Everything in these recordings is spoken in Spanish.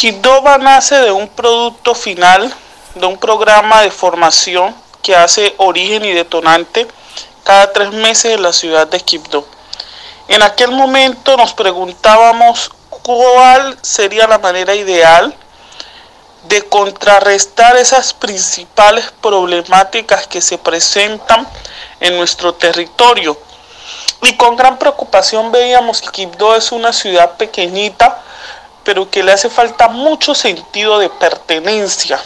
Kidoba nace de un producto final, de un programa de formación que hace origen y detonante cada tres meses en la ciudad de Quibdó. En aquel momento nos preguntábamos cuál sería la manera ideal de contrarrestar esas principales problemáticas que se presentan en nuestro territorio. Y con gran preocupación veíamos que Quibdó es una ciudad pequeñita, pero que le hace falta mucho sentido de pertenencia,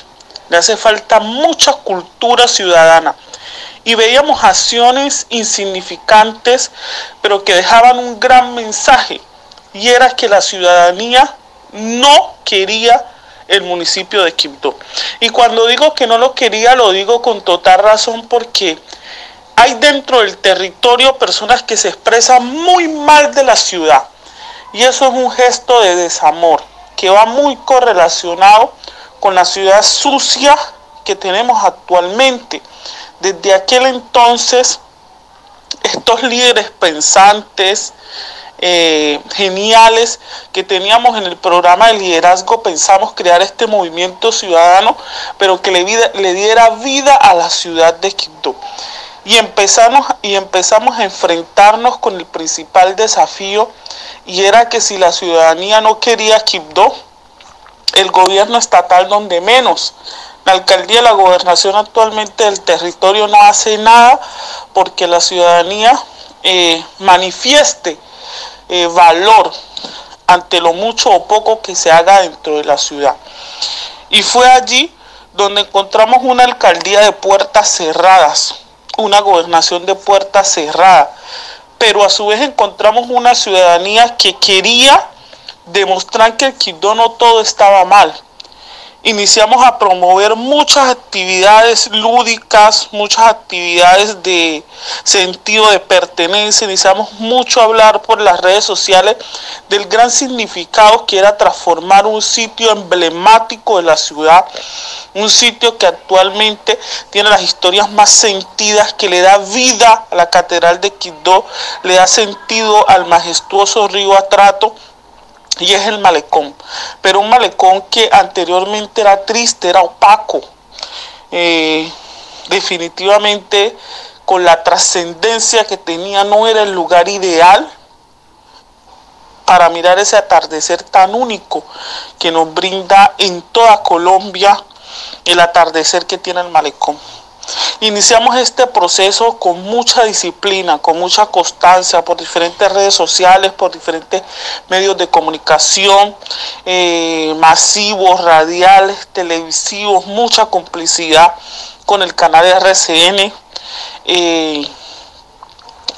le hace falta mucha cultura ciudadana. Y veíamos acciones insignificantes, pero que dejaban un gran mensaje, y era que la ciudadanía no quería el municipio de Quibdó. Y cuando digo que no lo quería, lo digo con total razón porque hay dentro del territorio personas que se expresan muy mal de la ciudad. Y eso es un gesto de desamor que va muy correlacionado con la ciudad sucia que tenemos actualmente. Desde aquel entonces, estos líderes pensantes, eh, geniales que teníamos en el programa de liderazgo, pensamos crear este movimiento ciudadano, pero que le, le diera vida a la ciudad de Quito. Y empezamos, y empezamos a enfrentarnos con el principal desafío, y era que si la ciudadanía no quería Quibdó, el gobierno estatal donde menos. La alcaldía la gobernación actualmente del territorio no hace nada porque la ciudadanía eh, manifieste eh, valor ante lo mucho o poco que se haga dentro de la ciudad. Y fue allí donde encontramos una alcaldía de puertas cerradas, una gobernación de puertas cerradas, pero a su vez encontramos una ciudadanía que quería demostrar que el Quindó no todo estaba mal, iniciamos a promover muchas actividades lúdicas, muchas actividades de sentido de pertenencia, iniciamos mucho a hablar por las redes sociales del gran significado que era transformar un sitio emblemático de la ciudad, un sitio que actualmente tiene las historias más sentidas, que le da vida a la Catedral de Quindó, le da sentido al majestuoso río Atrato, y es el malecón, pero un malecón que anteriormente era triste, era opaco, eh, definitivamente con la trascendencia que tenía no era el lugar ideal para mirar ese atardecer tan único que nos brinda en toda Colombia el atardecer que tiene el malecón. Iniciamos este proceso con mucha disciplina, con mucha constancia, por diferentes redes sociales, por diferentes medios de comunicación, eh, masivos, radiales, televisivos, mucha complicidad con el canal RCN. Eh,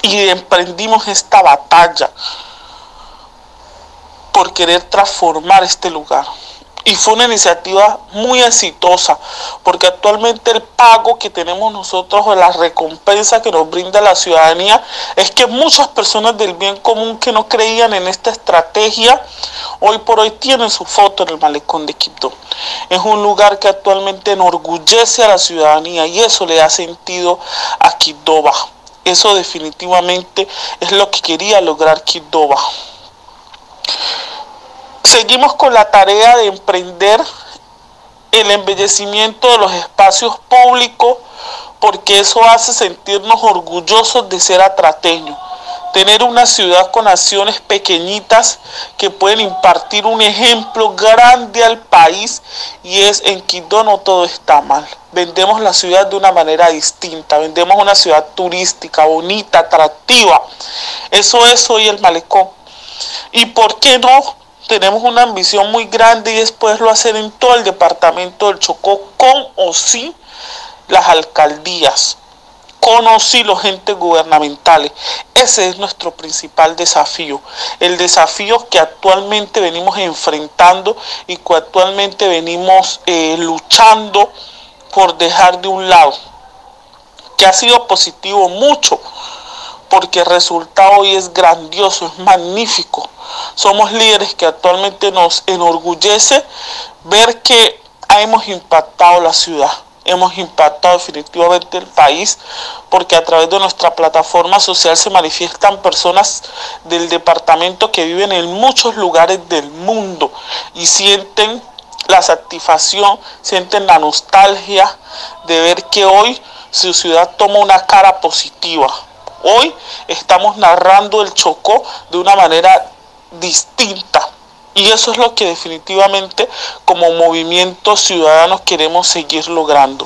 y emprendimos esta batalla por querer transformar este lugar y fue una iniciativa muy exitosa porque actualmente el pago que tenemos nosotros o la recompensa que nos brinda la ciudadanía es que muchas personas del bien común que no creían en esta estrategia hoy por hoy tienen su foto en el malecón de Quito. Es un lugar que actualmente enorgullece a la ciudadanía y eso le da sentido a Quidoba. Eso definitivamente es lo que quería lograr Quidoba seguimos con la tarea de emprender el embellecimiento de los espacios públicos porque eso hace sentirnos orgullosos de ser atrateños. Tener una ciudad con acciones pequeñitas que pueden impartir un ejemplo grande al país y es en Quito no todo está mal. Vendemos la ciudad de una manera distinta, vendemos una ciudad turística, bonita, atractiva. Eso es hoy el malecón. ¿Y por qué no tenemos una ambición muy grande y después lo hacer en todo el departamento del Chocó con o sin las alcaldías, con o sin los entes gubernamentales. Ese es nuestro principal desafío, el desafío que actualmente venimos enfrentando y que actualmente venimos eh, luchando por dejar de un lado, que ha sido positivo mucho, porque el resultado hoy es grandioso, es magnífico somos líderes que actualmente nos enorgullece ver que hemos impactado la ciudad. hemos impactado definitivamente el país porque a través de nuestra plataforma social se manifiestan personas del departamento que viven en muchos lugares del mundo y sienten la satisfacción, sienten la nostalgia de ver que hoy su ciudad toma una cara positiva. Hoy estamos narrando el Chocó de una manera distinta. Y eso es lo que definitivamente como movimiento ciudadanos queremos seguir logrando.